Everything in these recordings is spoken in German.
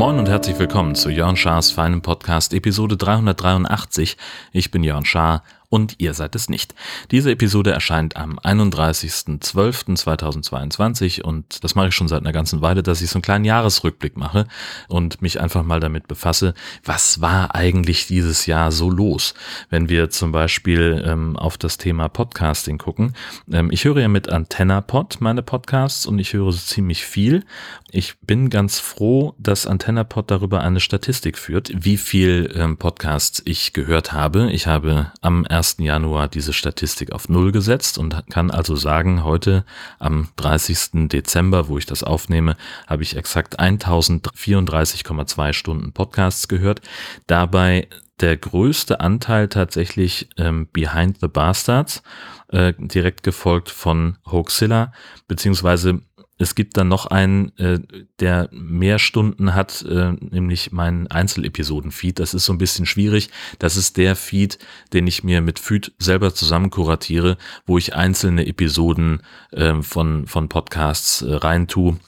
Moin und herzlich willkommen zu Jörn Schars feinem Podcast Episode 383. Ich bin Jörn Schaar und ihr seid es nicht. Diese Episode erscheint am 31.12.2022 und das mache ich schon seit einer ganzen Weile, dass ich so einen kleinen Jahresrückblick mache und mich einfach mal damit befasse, was war eigentlich dieses Jahr so los? Wenn wir zum Beispiel ähm, auf das Thema Podcasting gucken. Ähm, ich höre ja mit AntennaPod meine Podcasts und ich höre so ziemlich viel. Ich bin ganz froh, dass AntennaPod darüber eine Statistik führt, wie viel ähm, Podcasts ich gehört habe. Ich habe am 1. Januar diese Statistik auf Null gesetzt und kann also sagen, heute am 30. Dezember, wo ich das aufnehme, habe ich exakt 1034,2 Stunden Podcasts gehört. Dabei der größte Anteil tatsächlich ähm, Behind the Bastards, äh, direkt gefolgt von Hoaxilla, beziehungsweise es gibt dann noch einen, äh, der mehr Stunden hat, äh, nämlich meinen Einzelepisoden-Feed. Das ist so ein bisschen schwierig. Das ist der Feed, den ich mir mit Feed selber zusammen kuratiere, wo ich einzelne Episoden äh, von, von Podcasts äh, rein tue.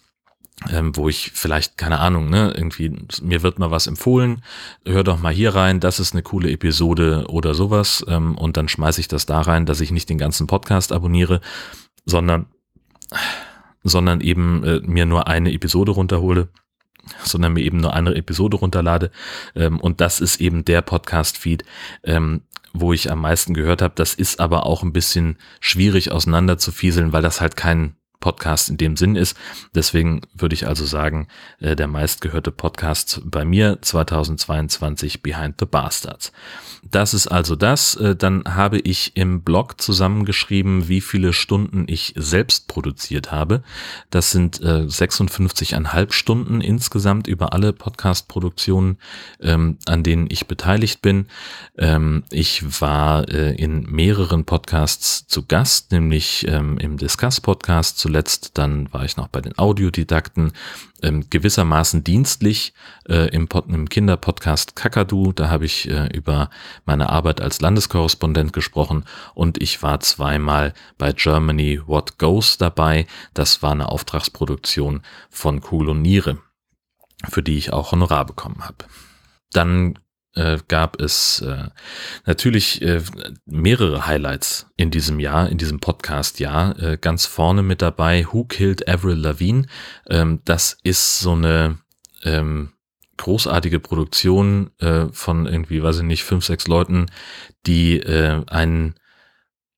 Ähm, wo ich vielleicht, keine Ahnung, ne, irgendwie, mir wird mal was empfohlen, hör doch mal hier rein, das ist eine coole Episode oder sowas, ähm, und dann schmeiße ich das da rein, dass ich nicht den ganzen Podcast abonniere, sondern sondern eben äh, mir nur eine Episode runterhole sondern mir eben nur eine Episode runterlade. Ähm, und das ist eben der Podcast-Feed, ähm, wo ich am meisten gehört habe. Das ist aber auch ein bisschen schwierig auseinander zu fieseln, weil das halt kein Podcast in dem Sinn ist. Deswegen würde ich also sagen, äh, der meistgehörte Podcast bei mir 2022 Behind the Bastards. Das ist also das. Äh, dann habe ich im Blog zusammengeschrieben, wie viele Stunden ich selbst produziert habe. Das sind äh, 56,5 Stunden insgesamt über alle Podcast-Produktionen, ähm, an denen ich beteiligt bin. Ähm, ich war äh, in mehreren Podcasts zu Gast, nämlich ähm, im Discuss-Podcast zuletzt, dann war ich noch bei den Audiodidakten, ähm, gewissermaßen dienstlich äh, im, im Kinderpodcast Kakadu. Da habe ich äh, über meine Arbeit als Landeskorrespondent gesprochen und ich war zweimal bei Germany What Goes dabei. Das war eine Auftragsproduktion von Cool und Niere, für die ich auch Honorar bekommen habe. Dann äh, gab es äh, natürlich äh, mehrere Highlights in diesem Jahr, in diesem Podcast-Jahr. Äh, ganz vorne mit dabei Who Killed Avril Lavigne. Ähm, das ist so eine ähm, großartige Produktion äh, von irgendwie, weiß ich nicht, fünf, sechs Leuten, die äh, ein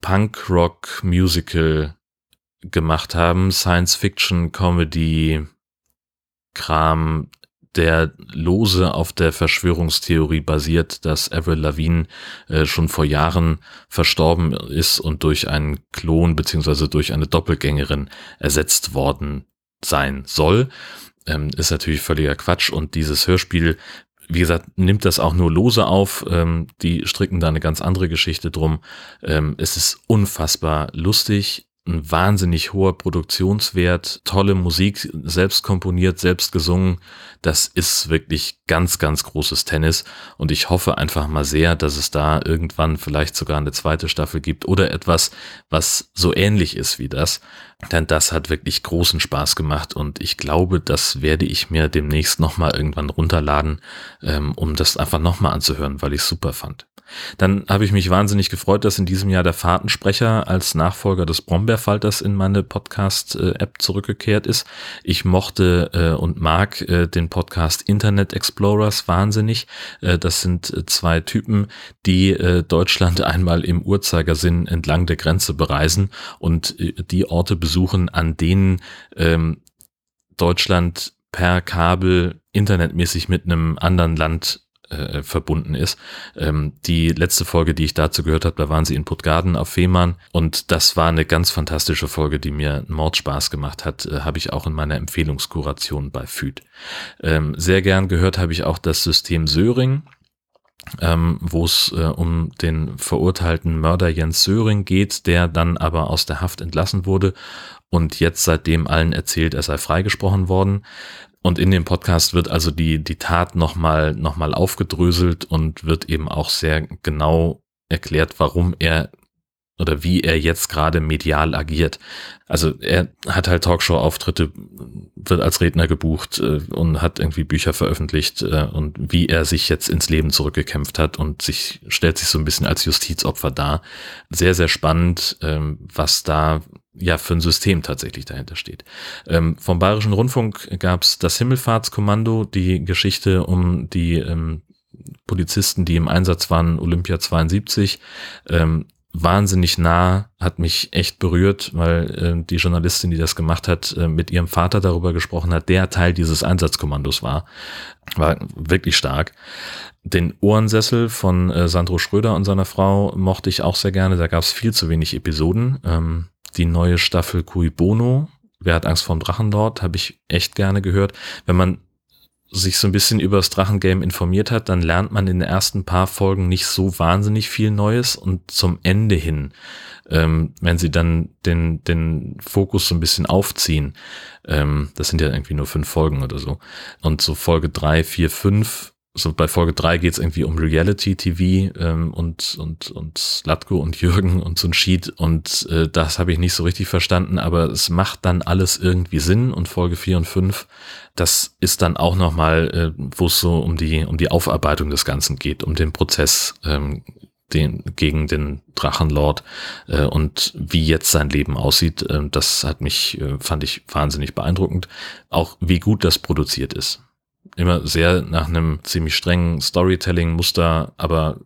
Punk-Rock-Musical gemacht haben, Science-Fiction, Comedy, Kram, der lose auf der Verschwörungstheorie basiert, dass Avril Lavigne äh, schon vor Jahren verstorben ist und durch einen Klon beziehungsweise durch eine Doppelgängerin ersetzt worden sein soll. Ähm, ist natürlich völliger Quatsch und dieses Hörspiel wie gesagt, nimmt das auch nur lose auf. Ähm, die stricken da eine ganz andere Geschichte drum. Ähm, es ist unfassbar lustig ein wahnsinnig hoher Produktionswert, tolle Musik, selbst komponiert, selbst gesungen. Das ist wirklich ganz, ganz großes Tennis. Und ich hoffe einfach mal sehr, dass es da irgendwann vielleicht sogar eine zweite Staffel gibt oder etwas, was so ähnlich ist wie das. Denn das hat wirklich großen Spaß gemacht und ich glaube, das werde ich mir demnächst nochmal irgendwann runterladen, ähm, um das einfach nochmal anzuhören, weil ich es super fand. Dann habe ich mich wahnsinnig gefreut, dass in diesem Jahr der Fahrtensprecher als Nachfolger des Brombeerfalters in meine Podcast-App zurückgekehrt ist. Ich mochte äh, und mag äh, den Podcast Internet Explorers wahnsinnig. Äh, das sind zwei Typen, die Deutschland einmal im Uhrzeigersinn entlang der Grenze bereisen und die Orte besuchen, an denen ähm, Deutschland per Kabel internetmäßig mit einem anderen Land äh, verbunden ist. Ähm, die letzte Folge, die ich dazu gehört habe, da waren sie in Puttgarden auf Fehmarn und das war eine ganz fantastische Folge, die mir Mordspaß gemacht hat, äh, habe ich auch in meiner Empfehlungskuration bei FÜD. Ähm, sehr gern gehört habe ich auch das System Söring. Ähm, wo es äh, um den verurteilten Mörder Jens Söring geht, der dann aber aus der Haft entlassen wurde und jetzt seitdem allen erzählt, er sei freigesprochen worden. Und in dem Podcast wird also die, die Tat nochmal noch mal aufgedröselt und wird eben auch sehr genau erklärt, warum er oder wie er jetzt gerade medial agiert. Also er hat halt Talkshow-Auftritte, wird als Redner gebucht äh, und hat irgendwie Bücher veröffentlicht äh, und wie er sich jetzt ins Leben zurückgekämpft hat und sich stellt sich so ein bisschen als Justizopfer dar. Sehr, sehr spannend, ähm, was da ja für ein System tatsächlich dahinter steht. Ähm, vom Bayerischen Rundfunk gab es das Himmelfahrtskommando, die Geschichte um die ähm, Polizisten, die im Einsatz waren, Olympia 72. Ähm, wahnsinnig nah, hat mich echt berührt, weil äh, die Journalistin, die das gemacht hat, äh, mit ihrem Vater darüber gesprochen hat, der Teil dieses Einsatzkommandos war. War wirklich stark. Den Ohrensessel von äh, Sandro Schröder und seiner Frau mochte ich auch sehr gerne. Da gab es viel zu wenig Episoden. Ähm, die neue Staffel Cui Bono, Wer hat Angst vorm Drachenlord, habe ich echt gerne gehört. Wenn man sich so ein bisschen über das Drachengame informiert hat, dann lernt man in den ersten paar Folgen nicht so wahnsinnig viel Neues und zum Ende hin, ähm, wenn sie dann den, den Fokus so ein bisschen aufziehen, ähm, das sind ja irgendwie nur fünf Folgen oder so, und so Folge drei, vier, fünf so bei Folge drei geht's irgendwie um Reality TV ähm, und und und Slatko und Jürgen und so ein Sheet. Und äh, das habe ich nicht so richtig verstanden, aber es macht dann alles irgendwie Sinn. Und Folge vier und fünf, das ist dann auch nochmal, äh, wo es so um die um die Aufarbeitung des Ganzen geht, um den Prozess ähm, den, gegen den Drachenlord äh, und wie jetzt sein Leben aussieht, äh, das hat mich, äh, fand ich wahnsinnig beeindruckend. Auch wie gut das produziert ist immer sehr nach einem ziemlich strengen Storytelling-Muster, aber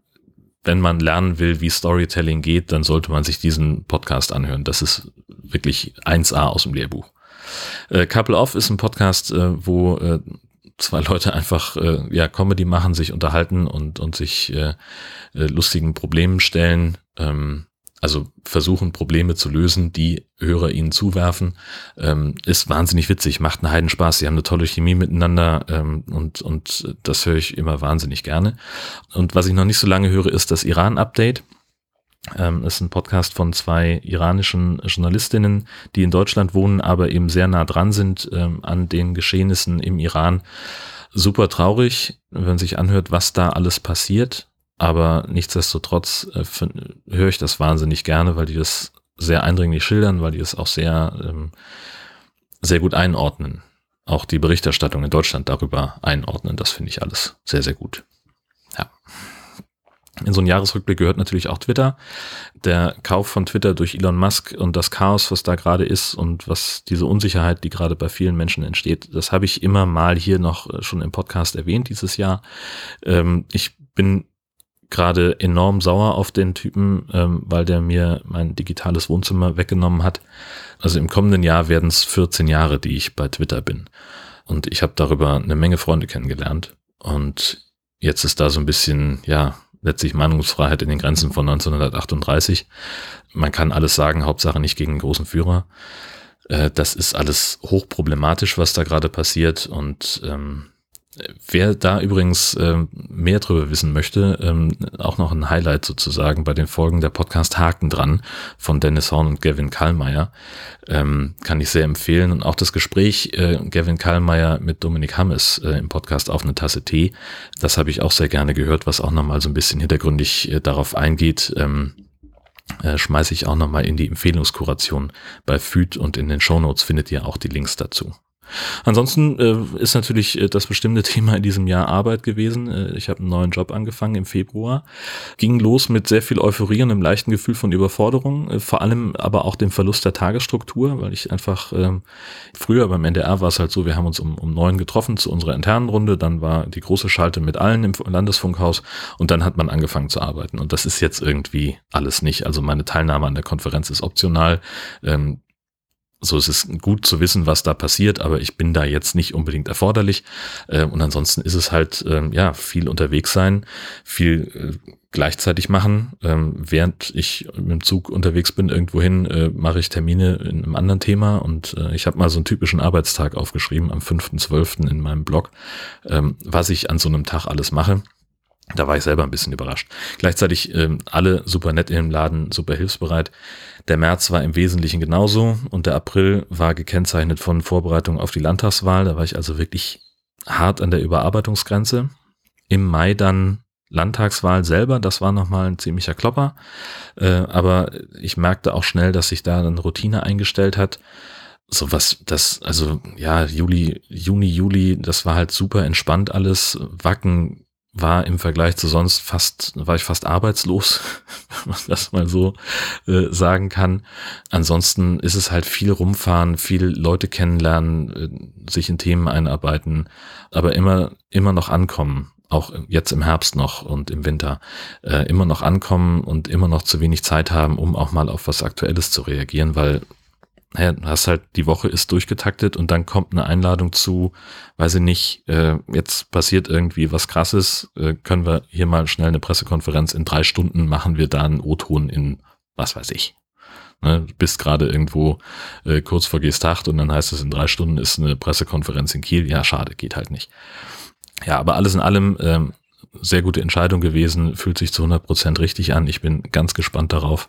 wenn man lernen will, wie Storytelling geht, dann sollte man sich diesen Podcast anhören. Das ist wirklich 1A aus dem Lehrbuch. Äh, Couple Off ist ein Podcast, äh, wo äh, zwei Leute einfach äh, ja Comedy machen, sich unterhalten und und sich äh, äh lustigen Problemen stellen. Ähm, also versuchen Probleme zu lösen, die Hörer ihnen zuwerfen, ähm, ist wahnsinnig witzig, macht einen Heidenspaß. Sie haben eine tolle Chemie miteinander ähm, und, und das höre ich immer wahnsinnig gerne. Und was ich noch nicht so lange höre, ist das Iran-Update. Ähm, ist ein Podcast von zwei iranischen Journalistinnen, die in Deutschland wohnen, aber eben sehr nah dran sind ähm, an den Geschehnissen im Iran. Super traurig, wenn man sich anhört, was da alles passiert aber nichtsdestotrotz äh, höre ich das wahnsinnig gerne, weil die das sehr eindringlich schildern, weil die es auch sehr, ähm, sehr gut einordnen. Auch die Berichterstattung in Deutschland darüber einordnen, das finde ich alles sehr, sehr gut. Ja. In so einen Jahresrückblick gehört natürlich auch Twitter. Der Kauf von Twitter durch Elon Musk und das Chaos, was da gerade ist und was diese Unsicherheit, die gerade bei vielen Menschen entsteht, das habe ich immer mal hier noch äh, schon im Podcast erwähnt dieses Jahr. Ähm, ich bin gerade enorm sauer auf den Typen, ähm, weil der mir mein digitales Wohnzimmer weggenommen hat. Also im kommenden Jahr werden es 14 Jahre, die ich bei Twitter bin. Und ich habe darüber eine Menge Freunde kennengelernt. Und jetzt ist da so ein bisschen, ja, letztlich Meinungsfreiheit in den Grenzen von 1938. Man kann alles sagen, Hauptsache nicht gegen den großen Führer. Äh, das ist alles hochproblematisch, was da gerade passiert. Und ähm, Wer da übrigens ähm, mehr drüber wissen möchte, ähm, auch noch ein Highlight sozusagen bei den Folgen der Podcast Haken dran von Dennis Horn und Gavin Kallmeier, ähm, kann ich sehr empfehlen. Und auch das Gespräch äh, Gavin Kallmeier mit Dominik Hammes äh, im Podcast auf eine Tasse Tee, das habe ich auch sehr gerne gehört, was auch nochmal so ein bisschen hintergründig äh, darauf eingeht. Ähm, äh, schmeiße ich auch nochmal in die Empfehlungskuration bei FÜD und in den Shownotes findet ihr auch die Links dazu. Ansonsten äh, ist natürlich äh, das bestimmte Thema in diesem Jahr Arbeit gewesen. Äh, ich habe einen neuen Job angefangen im Februar. Ging los mit sehr viel Euphorie und einem leichten Gefühl von Überforderung, äh, vor allem aber auch dem Verlust der Tagesstruktur, weil ich einfach ähm, früher beim NDR war es halt so, wir haben uns um, um neun getroffen zu unserer internen Runde, dann war die große Schalte mit allen im Landesfunkhaus und dann hat man angefangen zu arbeiten. Und das ist jetzt irgendwie alles nicht. Also meine Teilnahme an der Konferenz ist optional. Ähm, so es ist gut zu wissen, was da passiert, aber ich bin da jetzt nicht unbedingt erforderlich. Äh, und ansonsten ist es halt, ähm, ja, viel unterwegs sein, viel äh, gleichzeitig machen. Ähm, während ich mit dem Zug unterwegs bin, irgendwohin, äh, mache ich Termine in einem anderen Thema. Und ich habe mal so einen typischen Arbeitstag aufgeschrieben am 5.12. in meinem Blog, ähm, was ich an so einem Tag alles mache. Da war ich selber ein bisschen überrascht. Gleichzeitig ähm, alle super nett im Laden, super hilfsbereit. Der März war im Wesentlichen genauso und der April war gekennzeichnet von Vorbereitung auf die Landtagswahl. Da war ich also wirklich hart an der Überarbeitungsgrenze. Im Mai dann Landtagswahl selber, das war nochmal ein ziemlicher Klopper. Äh, aber ich merkte auch schnell, dass sich da eine Routine eingestellt hat. So was, das, also ja, Juli, Juni, Juli, das war halt super entspannt alles. Wacken war im Vergleich zu sonst fast, war ich fast arbeitslos, wenn man das mal so äh, sagen kann. Ansonsten ist es halt viel rumfahren, viel Leute kennenlernen, äh, sich in Themen einarbeiten, aber immer, immer noch ankommen. Auch jetzt im Herbst noch und im Winter äh, immer noch ankommen und immer noch zu wenig Zeit haben, um auch mal auf was Aktuelles zu reagieren, weil naja, hast halt, die Woche ist durchgetaktet und dann kommt eine Einladung zu, weiß ich nicht, äh, jetzt passiert irgendwie was krasses, äh, können wir hier mal schnell eine Pressekonferenz, in drei Stunden machen wir da einen O-Ton in, was weiß ich. Ne, bist gerade irgendwo äh, kurz vor Gestacht und dann heißt es, in drei Stunden ist eine Pressekonferenz in Kiel. Ja, schade, geht halt nicht. Ja, aber alles in allem ähm, sehr gute Entscheidung gewesen, fühlt sich zu 100 Prozent richtig an. Ich bin ganz gespannt darauf,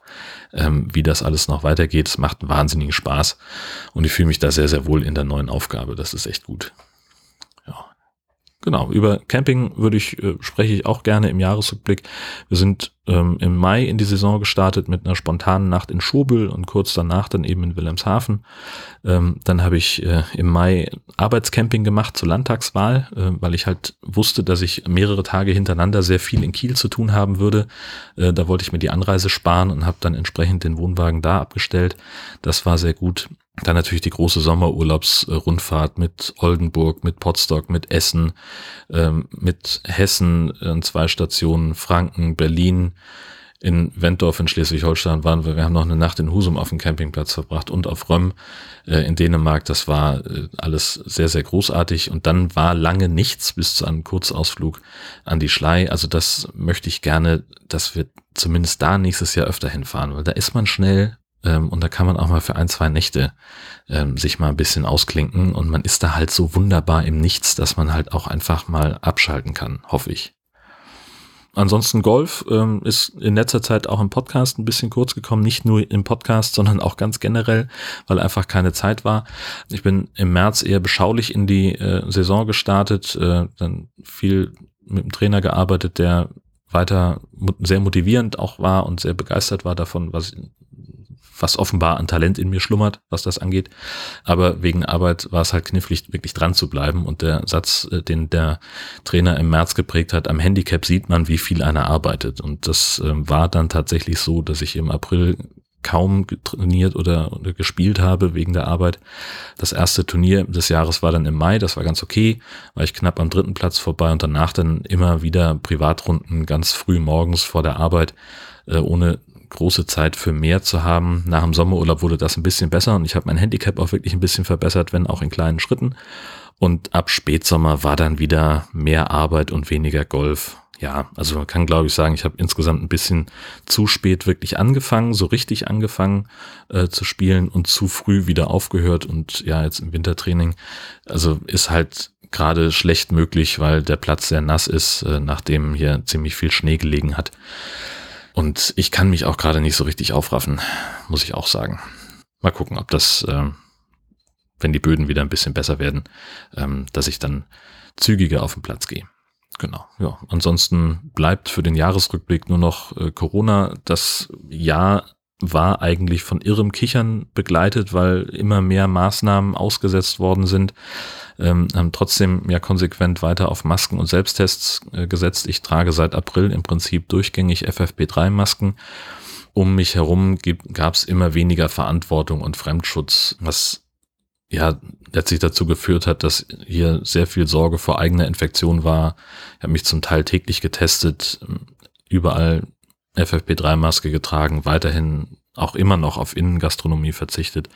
ähm, wie das alles noch weitergeht. Es macht wahnsinnigen Spaß und ich fühle mich da sehr, sehr wohl in der neuen Aufgabe. Das ist echt gut. Genau, über Camping würde ich, äh, spreche ich auch gerne im Jahresrückblick. Wir sind ähm, im Mai in die Saison gestartet mit einer spontanen Nacht in Schobel und kurz danach dann eben in Wilhelmshaven. Ähm, dann habe ich äh, im Mai Arbeitscamping gemacht zur Landtagswahl, äh, weil ich halt wusste, dass ich mehrere Tage hintereinander sehr viel in Kiel zu tun haben würde. Äh, da wollte ich mir die Anreise sparen und habe dann entsprechend den Wohnwagen da abgestellt. Das war sehr gut. Dann natürlich die große Sommerurlaubsrundfahrt mit Oldenburg, mit Potsdok, mit Essen, ähm, mit Hessen, äh, zwei Stationen, Franken, Berlin. In Wentorf in Schleswig-Holstein waren wir, wir haben noch eine Nacht in Husum auf dem Campingplatz verbracht und auf Röm äh, in Dänemark. Das war äh, alles sehr, sehr großartig. Und dann war lange nichts bis zu einem Kurzausflug an die Schlei. Also das möchte ich gerne, dass wir zumindest da nächstes Jahr öfter hinfahren, weil da ist man schnell ähm, und da kann man auch mal für ein, zwei Nächte ähm, sich mal ein bisschen ausklinken und man ist da halt so wunderbar im Nichts, dass man halt auch einfach mal abschalten kann, hoffe ich. Ansonsten Golf ähm, ist in letzter Zeit auch im Podcast ein bisschen kurz gekommen, nicht nur im Podcast, sondern auch ganz generell, weil einfach keine Zeit war. Ich bin im März eher beschaulich in die äh, Saison gestartet, äh, dann viel mit dem Trainer gearbeitet, der weiter sehr motivierend auch war und sehr begeistert war davon, was was offenbar an Talent in mir schlummert, was das angeht. Aber wegen Arbeit war es halt knifflig, wirklich dran zu bleiben. Und der Satz, äh, den der Trainer im März geprägt hat, am Handicap sieht man, wie viel einer arbeitet. Und das ähm, war dann tatsächlich so, dass ich im April kaum trainiert oder, gespielt habe wegen der Arbeit. Das erste Turnier des Jahres war dann im Mai, das war ganz okay, war ich knapp am dritten Platz vorbei und danach dann immer wieder Privatrunden ganz früh morgens vor der Arbeit, äh, ohne große Zeit für mehr zu haben. Nach dem Sommerurlaub wurde das ein bisschen besser und ich habe mein Handicap auch wirklich ein bisschen verbessert, wenn auch in kleinen Schritten. Und ab Spätsommer war dann wieder mehr Arbeit und weniger Golf. Ja, also man kann glaube ich sagen, ich habe insgesamt ein bisschen zu spät wirklich angefangen, so richtig angefangen äh, zu spielen und zu früh wieder aufgehört und ja, jetzt im Wintertraining. Also ist halt gerade schlecht möglich, weil der Platz sehr nass ist, äh, nachdem hier ziemlich viel Schnee gelegen hat. Und ich kann mich auch gerade nicht so richtig aufraffen, muss ich auch sagen. Mal gucken, ob das, äh, wenn die Böden wieder ein bisschen besser werden, ähm, dass ich dann zügiger auf den Platz gehe. Genau, ja. Ansonsten bleibt für den Jahresrückblick nur noch äh, Corona. Das Jahr war eigentlich von irrem Kichern begleitet, weil immer mehr Maßnahmen ausgesetzt worden sind ähm, haben trotzdem ja konsequent weiter auf Masken und Selbsttests äh, gesetzt. Ich trage seit April im Prinzip durchgängig FFP3-Masken. Um mich herum gab es immer weniger Verantwortung und Fremdschutz, was ja letztlich dazu geführt hat, dass hier sehr viel Sorge vor eigener Infektion war. Ich habe mich zum Teil täglich getestet, überall FFP3-Maske getragen, weiterhin auch immer noch auf Innengastronomie verzichtet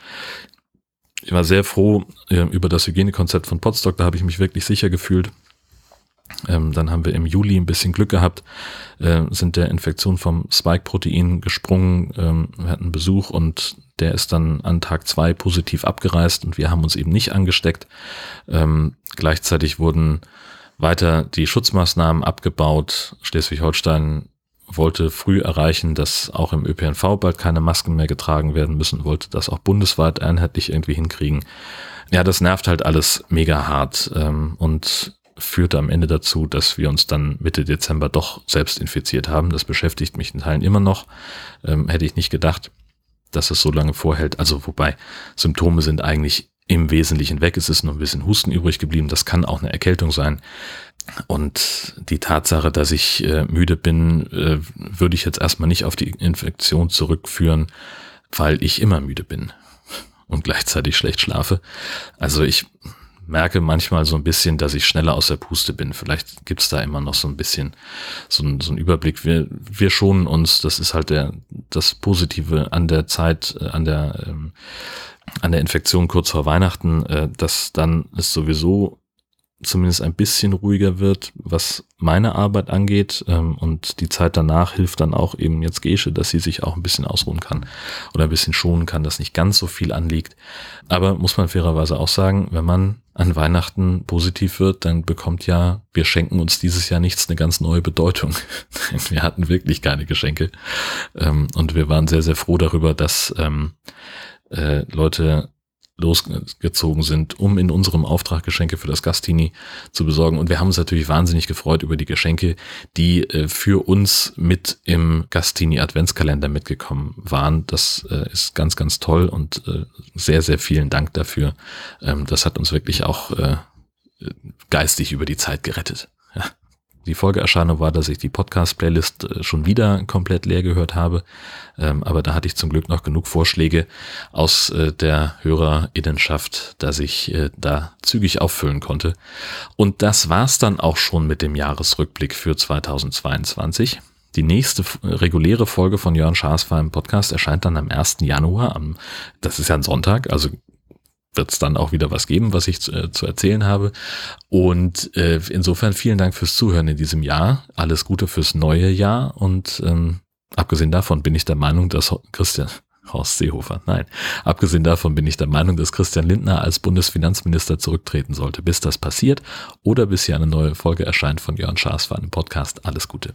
ich war sehr froh äh, über das Hygienekonzept von Potsdok, da habe ich mich wirklich sicher gefühlt. Ähm, dann haben wir im Juli ein bisschen Glück gehabt, äh, sind der Infektion vom Spike-Protein gesprungen. Ähm, wir hatten Besuch und der ist dann an Tag zwei positiv abgereist und wir haben uns eben nicht angesteckt. Ähm, gleichzeitig wurden weiter die Schutzmaßnahmen abgebaut. Schleswig-Holstein wollte früh erreichen, dass auch im ÖPNV bald keine Masken mehr getragen werden müssen, wollte das auch bundesweit einheitlich irgendwie hinkriegen. Ja, das nervt halt alles mega hart. Ähm, und führte am Ende dazu, dass wir uns dann Mitte Dezember doch selbst infiziert haben. Das beschäftigt mich in Teilen immer noch. Ähm, hätte ich nicht gedacht, dass es so lange vorhält. Also wobei Symptome sind eigentlich im Wesentlichen weg. Es ist nur ein bisschen Husten übrig geblieben. Das kann auch eine Erkältung sein. Und die Tatsache, dass ich äh, müde bin, äh, würde ich jetzt erstmal nicht auf die Infektion zurückführen, weil ich immer müde bin und gleichzeitig schlecht schlafe. Also ich merke manchmal so ein bisschen, dass ich schneller aus der Puste bin. Vielleicht gibt's da immer noch so ein bisschen so ein, so ein Überblick. Wir, wir schonen uns, das ist halt der, das Positive an der Zeit, äh, an der, ähm, an der Infektion kurz vor Weihnachten, äh, dass dann es sowieso zumindest ein bisschen ruhiger wird, was meine Arbeit angeht. Ähm, und die Zeit danach hilft dann auch eben jetzt Gesche, dass sie sich auch ein bisschen ausruhen kann oder ein bisschen schonen kann, dass nicht ganz so viel anliegt. Aber muss man fairerweise auch sagen, wenn man an Weihnachten positiv wird, dann bekommt ja, wir schenken uns dieses Jahr nichts eine ganz neue Bedeutung. wir hatten wirklich keine Geschenke. Ähm, und wir waren sehr, sehr froh darüber, dass ähm, äh, Leute losgezogen sind, um in unserem Auftrag Geschenke für das Gastini zu besorgen. Und wir haben uns natürlich wahnsinnig gefreut über die Geschenke, die äh, für uns mit im Gastini Adventskalender mitgekommen waren. Das äh, ist ganz, ganz toll und äh, sehr, sehr vielen Dank dafür. Ähm, das hat uns wirklich auch äh, geistig über die Zeit gerettet. Die Folgeerscheinung war, dass ich die Podcast-Playlist äh, schon wieder komplett leer gehört habe. Ähm, aber da hatte ich zum Glück noch genug Vorschläge aus äh, der Hörerinnenschaft, dass ich äh, da zügig auffüllen konnte. Und das war's dann auch schon mit dem Jahresrückblick für 2022. Die nächste reguläre Folge von Jörn Schaas im Podcast erscheint dann am 1. Januar. das ist ja ein Sonntag, also wird es dann auch wieder was geben, was ich zu, äh, zu erzählen habe. Und äh, insofern vielen Dank fürs Zuhören in diesem Jahr. Alles Gute fürs neue Jahr. Und ähm, abgesehen davon bin ich der Meinung, dass Christian Horst Seehofer, nein, abgesehen davon bin ich der Meinung, dass Christian Lindner als Bundesfinanzminister zurücktreten sollte. Bis das passiert oder bis hier eine neue Folge erscheint von Jörn Schaas für einen Podcast. Alles Gute.